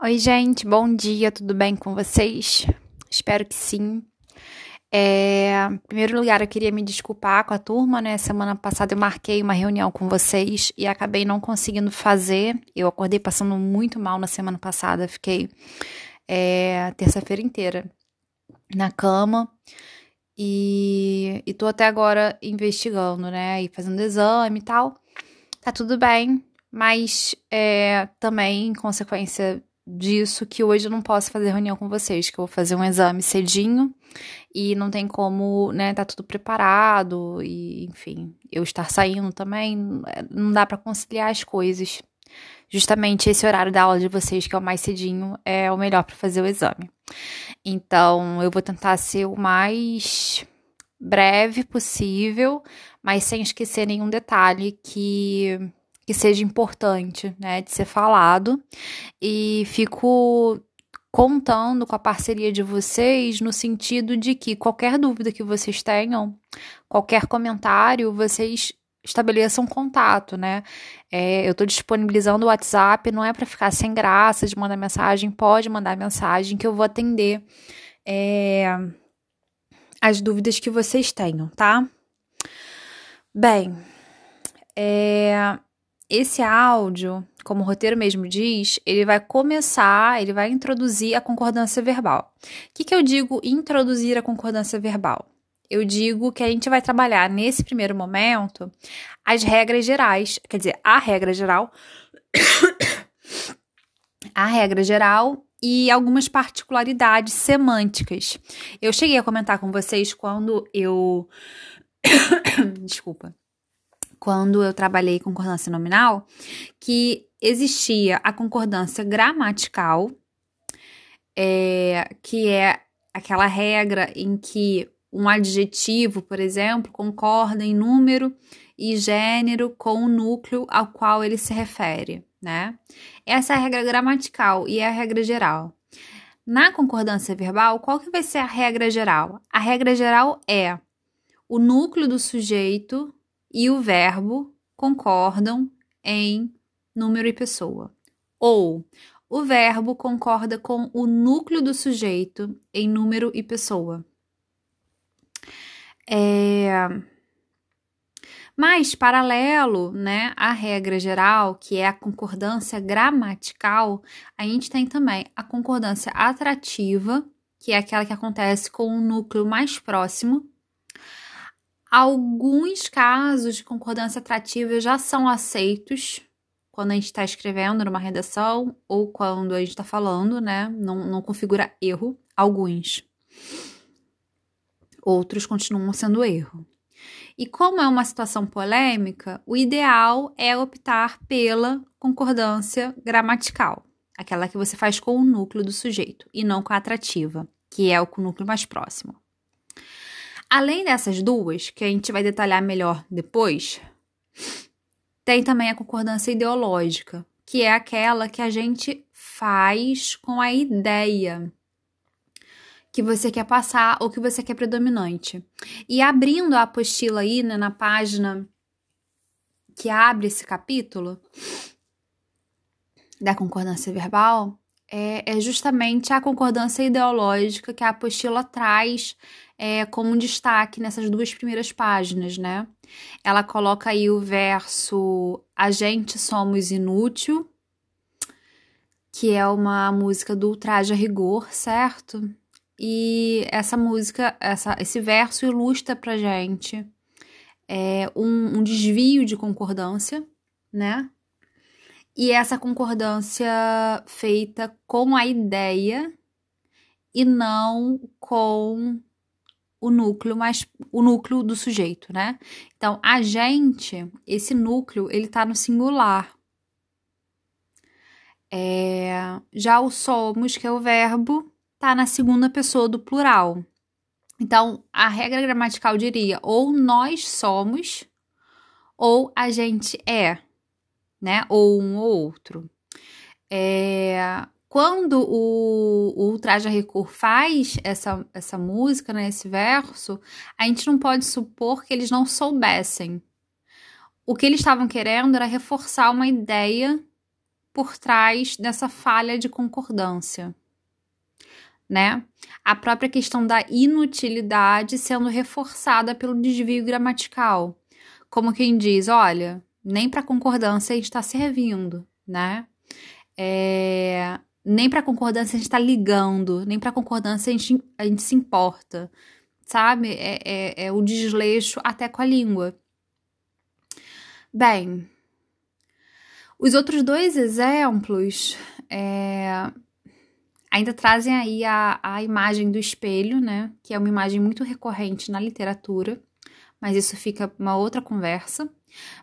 Oi, gente, bom dia, tudo bem com vocês? Espero que sim. É, em primeiro lugar, eu queria me desculpar com a turma, né? Semana passada eu marquei uma reunião com vocês e acabei não conseguindo fazer. Eu acordei passando muito mal na semana passada, fiquei é, terça-feira inteira na cama e, e tô até agora investigando, né? E fazendo exame e tal. Tá tudo bem, mas é, também, em consequência disso que hoje eu não posso fazer reunião com vocês, que eu vou fazer um exame cedinho e não tem como, né, tá tudo preparado e, enfim, eu estar saindo também, não dá para conciliar as coisas. Justamente esse horário da aula de vocês, que é o mais cedinho, é o melhor para fazer o exame. Então, eu vou tentar ser o mais breve possível, mas sem esquecer nenhum detalhe que que seja importante, né, de ser falado. E fico contando com a parceria de vocês no sentido de que qualquer dúvida que vocês tenham, qualquer comentário, vocês estabeleçam contato, né? É, eu estou disponibilizando o WhatsApp, não é para ficar sem graça de mandar mensagem, pode mandar mensagem que eu vou atender é, as dúvidas que vocês tenham, tá? Bem, é, esse áudio, como o roteiro mesmo diz, ele vai começar, ele vai introduzir a concordância verbal. O que, que eu digo introduzir a concordância verbal? Eu digo que a gente vai trabalhar nesse primeiro momento as regras gerais, quer dizer, a regra geral, a regra geral e algumas particularidades semânticas. Eu cheguei a comentar com vocês quando eu. Desculpa quando eu trabalhei concordância nominal, que existia a concordância gramatical, é, que é aquela regra em que um adjetivo, por exemplo, concorda em número e gênero com o núcleo ao qual ele se refere, né? Essa é a regra gramatical e é a regra geral. Na concordância verbal, qual que vai ser a regra geral? A regra geral é o núcleo do sujeito e o verbo concordam em número e pessoa. Ou o verbo concorda com o núcleo do sujeito em número e pessoa. É... Mas, paralelo né, à regra geral, que é a concordância gramatical, a gente tem também a concordância atrativa, que é aquela que acontece com o núcleo mais próximo Alguns casos de concordância atrativa já são aceitos quando a gente está escrevendo numa redação ou quando a gente está falando, né? Não, não configura erro. Alguns. Outros continuam sendo erro. E como é uma situação polêmica, o ideal é optar pela concordância gramatical, aquela que você faz com o núcleo do sujeito e não com a atrativa, que é o núcleo mais próximo. Além dessas duas, que a gente vai detalhar melhor depois, tem também a concordância ideológica, que é aquela que a gente faz com a ideia que você quer passar ou que você quer predominante. E abrindo a apostila aí, né, na página que abre esse capítulo da concordância verbal, é, é justamente a concordância ideológica que a apostila traz é, como destaque nessas duas primeiras páginas, né? Ela coloca aí o verso A gente somos inútil, que é uma música do Ultraje a Rigor, certo? E essa música, essa, esse verso ilustra pra gente é, um, um desvio de concordância, né? E essa concordância feita com a ideia e não com o núcleo mais o núcleo do sujeito, né? Então, a gente, esse núcleo, ele tá no singular. É, já o somos, que é o verbo, tá na segunda pessoa do plural. Então, a regra gramatical diria ou nós somos ou a gente é né? Ou um ou outro. É, quando o, o Ultraje Recur faz essa, essa música, né, esse verso, a gente não pode supor que eles não soubessem. O que eles estavam querendo era reforçar uma ideia por trás dessa falha de concordância, né? A própria questão da inutilidade sendo reforçada pelo desvio gramatical, como quem diz, olha, nem para concordância a gente está servindo, né? É, nem para concordância a gente está ligando, nem para concordância a gente, a gente se importa, sabe? É, é, é o desleixo até com a língua. Bem, os outros dois exemplos é, ainda trazem aí a, a imagem do espelho, né? Que é uma imagem muito recorrente na literatura, mas isso fica uma outra conversa.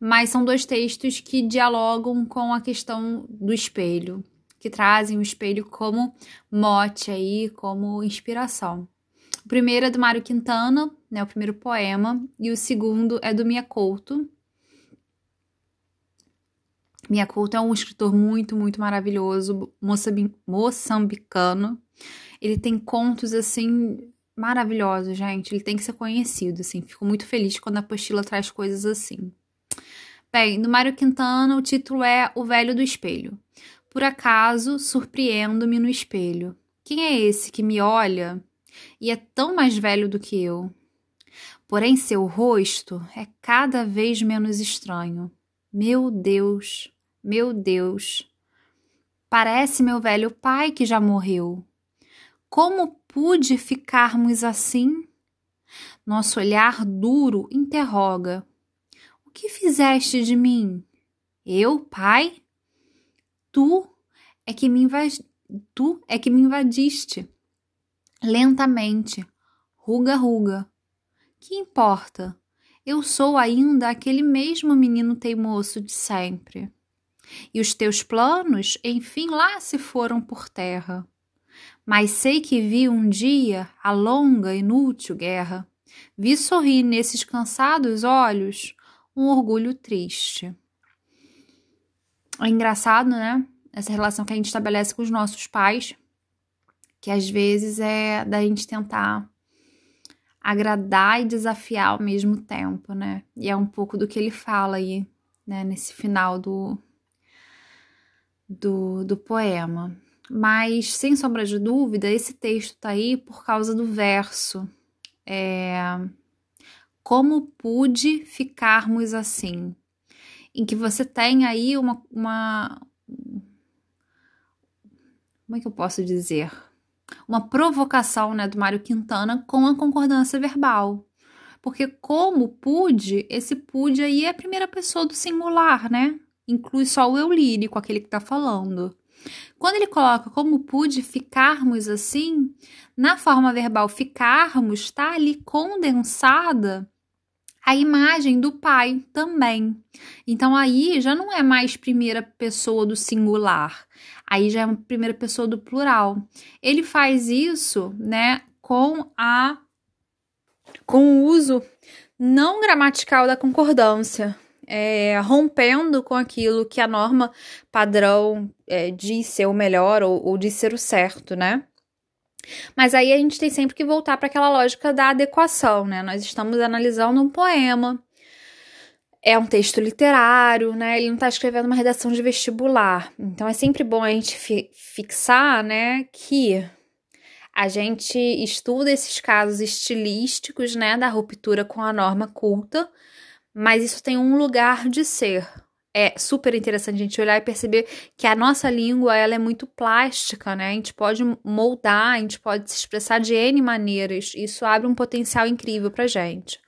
Mas são dois textos que dialogam com a questão do espelho, que trazem o espelho como mote aí, como inspiração. O primeiro é do Mário Quintana, né, o primeiro poema, e o segundo é do Mia Couto, Mia Couto é um escritor muito, muito maravilhoso, moçambicano. Ele tem contos, assim, maravilhosos, gente. Ele tem que ser conhecido, assim. Fico muito feliz quando a apostila traz coisas assim. Bem, no Mário Quintana, o título é O Velho do Espelho. Por acaso, surpreendo-me no espelho. Quem é esse que me olha e é tão mais velho do que eu? Porém, seu rosto é cada vez menos estranho. Meu Deus, meu Deus, parece meu velho pai que já morreu. Como pude ficarmos assim? Nosso olhar duro interroga: que fizeste de mim? Eu, pai? Tu é que me invas... tu é que me invadiste. Lentamente, ruga ruga. Que importa? Eu sou ainda aquele mesmo menino teimoso de sempre. E os teus planos, enfim, lá se foram por terra. Mas sei que vi um dia a longa, inútil guerra. Vi sorrir nesses cansados olhos um orgulho triste. É engraçado, né? Essa relação que a gente estabelece com os nossos pais, que às vezes é da gente tentar agradar e desafiar ao mesmo tempo, né? E é um pouco do que ele fala aí, né, nesse final do, do, do poema. Mas, sem sombra de dúvida, esse texto está aí por causa do verso. É, Como pude ficarmos assim? Em que você tem aí uma, uma. Como é que eu posso dizer? Uma provocação né, do Mário Quintana com a concordância verbal. Porque como pude, esse pude aí é a primeira pessoa do singular, né? inclui só o eu lírico, aquele que está falando. Quando ele coloca como pude ficarmos assim, na forma verbal ficarmos, está ali condensada a imagem do pai também. Então aí já não é mais primeira pessoa do singular, aí já é uma primeira pessoa do plural. Ele faz isso, né, com a com o uso não gramatical da concordância é, rompendo com aquilo que a norma padrão é, diz ser o melhor ou, ou ser o certo, né? Mas aí a gente tem sempre que voltar para aquela lógica da adequação, né? Nós estamos analisando um poema, é um texto literário, né? Ele não está escrevendo uma redação de vestibular. Então é sempre bom a gente fi fixar, né, que a gente estuda esses casos estilísticos, né, da ruptura com a norma culta, mas isso tem um lugar de ser. É super interessante a gente olhar e perceber que a nossa língua ela é muito plástica, né? A gente pode moldar, a gente pode se expressar de N maneiras. Isso abre um potencial incrível pra gente.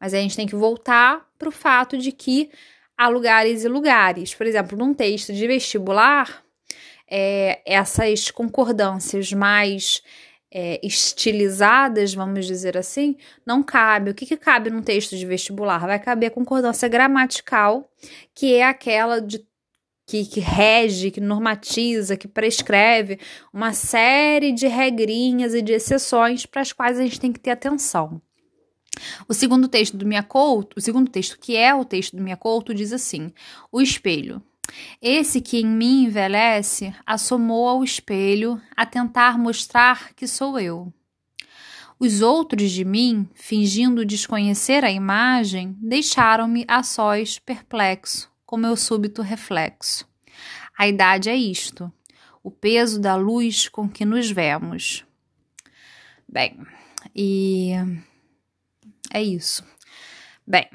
Mas a gente tem que voltar para o fato de que há lugares e lugares. Por exemplo, num texto de vestibular, é, essas concordâncias mais é, estilizadas, vamos dizer assim, não cabe. O que, que cabe num texto de vestibular? Vai caber a concordância gramatical, que é aquela de que, que, rege, que normatiza, que prescreve uma série de regrinhas e de exceções para as quais a gente tem que ter atenção. O segundo texto do Minha Couto, o segundo texto que é o texto do Minha Couto diz assim: o espelho. Esse que em mim envelhece assomou ao espelho a tentar mostrar que sou eu. Os outros de mim, fingindo desconhecer a imagem, deixaram-me a sós perplexo, com meu súbito reflexo. A idade é isto, o peso da luz com que nos vemos. Bem, e é isso. Bem,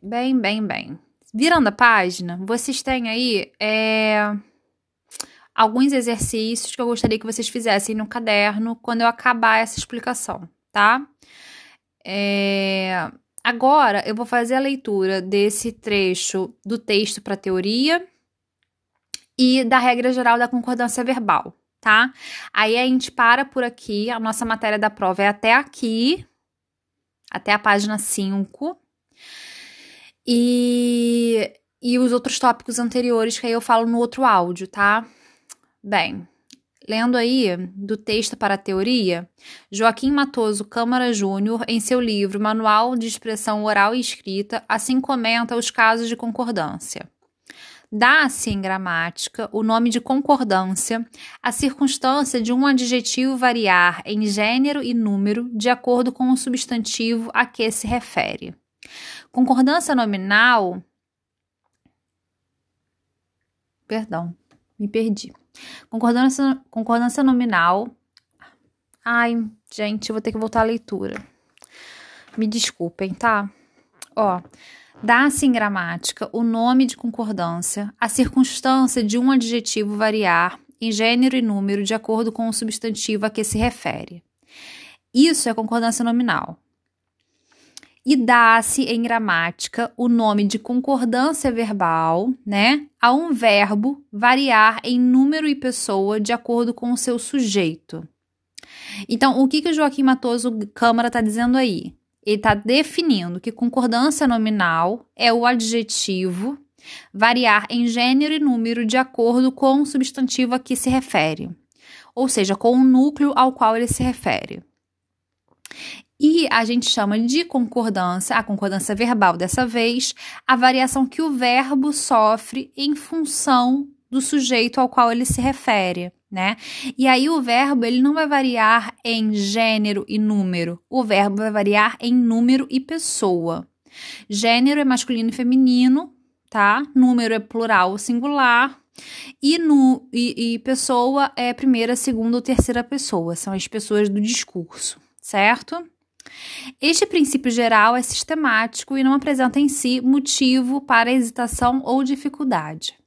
bem, bem, bem. Virando a página, vocês têm aí é, alguns exercícios que eu gostaria que vocês fizessem no caderno quando eu acabar essa explicação, tá? É, agora eu vou fazer a leitura desse trecho do texto para teoria e da regra geral da concordância verbal, tá? Aí a gente para por aqui, a nossa matéria da prova é até aqui, até a página 5. E, e os outros tópicos anteriores que aí eu falo no outro áudio, tá? Bem, lendo aí do texto para a teoria, Joaquim Matoso Câmara Júnior, em seu livro Manual de Expressão Oral e Escrita, assim comenta os casos de concordância. Dá-se em gramática o nome de concordância a circunstância de um adjetivo variar em gênero e número de acordo com o substantivo a que se refere. Concordância nominal. Perdão, me perdi. Concordância, concordância nominal. Ai, gente, eu vou ter que voltar à leitura. Me desculpem, tá? Ó, dá-se em gramática o nome de concordância, a circunstância de um adjetivo variar em gênero e número de acordo com o substantivo a que se refere. Isso é concordância nominal e dá-se em gramática o nome de concordância verbal, né, a um verbo variar em número e pessoa de acordo com o seu sujeito. Então, o que, que o Joaquim Matoso Câmara está dizendo aí? Ele está definindo que concordância nominal é o adjetivo variar em gênero e número de acordo com o substantivo a que se refere, ou seja, com o núcleo ao qual ele se refere. E a gente chama de concordância, a concordância verbal dessa vez, a variação que o verbo sofre em função do sujeito ao qual ele se refere, né? E aí o verbo ele não vai variar em gênero e número, o verbo vai variar em número e pessoa. Gênero é masculino e feminino, tá? Número é plural ou singular. E, no, e, e pessoa é primeira, segunda ou terceira pessoa, são as pessoas do discurso, certo? Este princípio geral é sistemático e não apresenta em si motivo para hesitação ou dificuldade.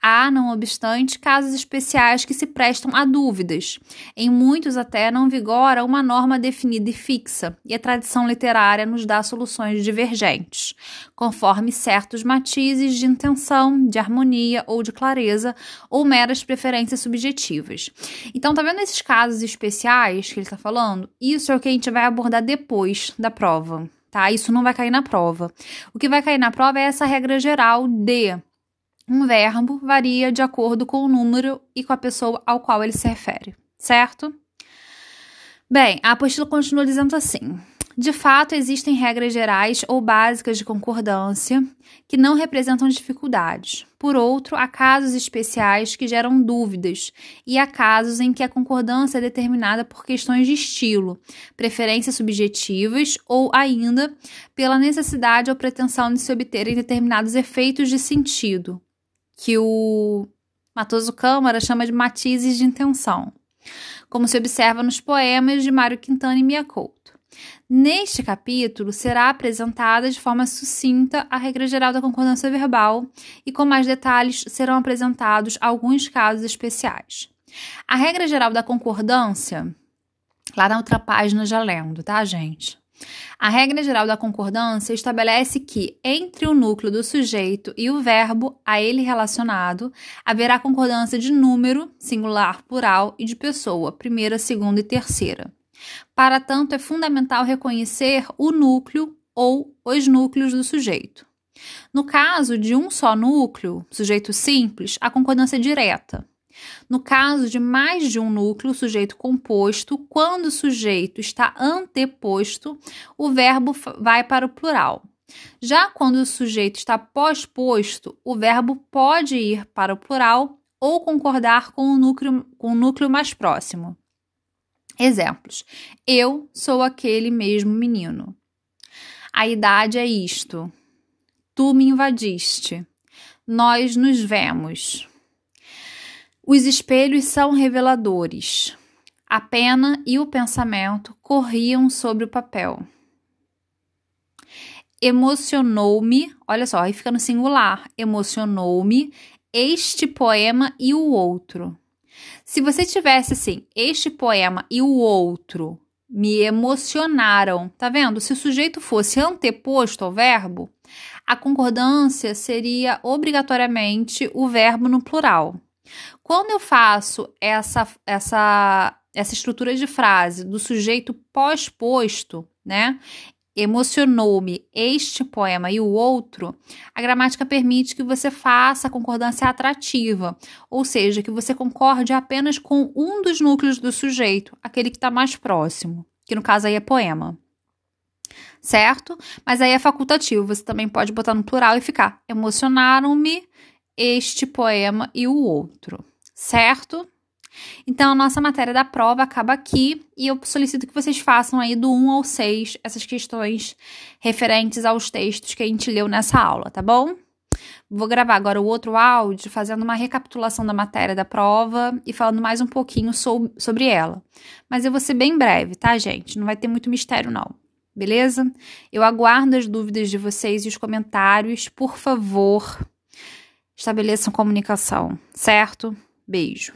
Há, não obstante, casos especiais que se prestam a dúvidas. Em muitos, até não vigora uma norma definida e fixa, e a tradição literária nos dá soluções divergentes, conforme certos matizes de intenção, de harmonia ou de clareza, ou meras preferências subjetivas. Então, tá vendo esses casos especiais que ele está falando? Isso é o que a gente vai abordar depois da prova. Tá? Isso não vai cair na prova. O que vai cair na prova é essa regra geral de um verbo varia de acordo com o número e com a pessoa ao qual ele se refere, certo? Bem, a apostila continua dizendo assim: de fato, existem regras gerais ou básicas de concordância que não representam dificuldades. Por outro, há casos especiais que geram dúvidas, e há casos em que a concordância é determinada por questões de estilo, preferências subjetivas ou ainda pela necessidade ou pretensão de se obterem determinados efeitos de sentido, que o Matoso Câmara chama de matizes de intenção, como se observa nos poemas de Mário Quintana e Mia Couto. Neste capítulo será apresentada de forma sucinta a regra geral da concordância verbal e com mais detalhes serão apresentados alguns casos especiais. A regra geral da concordância, lá na outra página já lendo, tá, gente? A regra geral da concordância estabelece que, entre o núcleo do sujeito e o verbo a ele relacionado, haverá concordância de número, singular, plural, e de pessoa, primeira, segunda e terceira. Para tanto, é fundamental reconhecer o núcleo ou os núcleos do sujeito. No caso de um só núcleo, sujeito simples, a concordância é direta. No caso de mais de um núcleo sujeito composto, quando o sujeito está anteposto, o verbo vai para o plural. Já quando o sujeito está pós-posto, o verbo pode ir para o plural ou concordar com o núcleo, com o núcleo mais próximo. Exemplos: Eu sou aquele mesmo menino. A idade é isto. Tu me invadiste. Nós nos vemos. Os espelhos são reveladores. A pena e o pensamento corriam sobre o papel. Emocionou-me, olha só, aí fica no singular. Emocionou-me este poema e o outro. Se você tivesse assim, este poema e o outro me emocionaram, tá vendo? Se o sujeito fosse anteposto ao verbo, a concordância seria obrigatoriamente o verbo no plural. Quando eu faço essa, essa, essa estrutura de frase do sujeito pós-posto, né? Emocionou-me este poema e o outro, a gramática permite que você faça a concordância atrativa, ou seja, que você concorde apenas com um dos núcleos do sujeito, aquele que está mais próximo, que no caso aí é poema. Certo? Mas aí é facultativo, você também pode botar no plural e ficar emocionaram-me este poema e o outro, certo? Então, a nossa matéria da prova acaba aqui e eu solicito que vocês façam aí do 1 ao 6 essas questões referentes aos textos que a gente leu nessa aula, tá bom? Vou gravar agora o outro áudio fazendo uma recapitulação da matéria da prova e falando mais um pouquinho so sobre ela. Mas eu vou ser bem breve, tá, gente? Não vai ter muito mistério, não. Beleza? Eu aguardo as dúvidas de vocês e os comentários. Por favor, estabeleçam comunicação, certo? Beijo.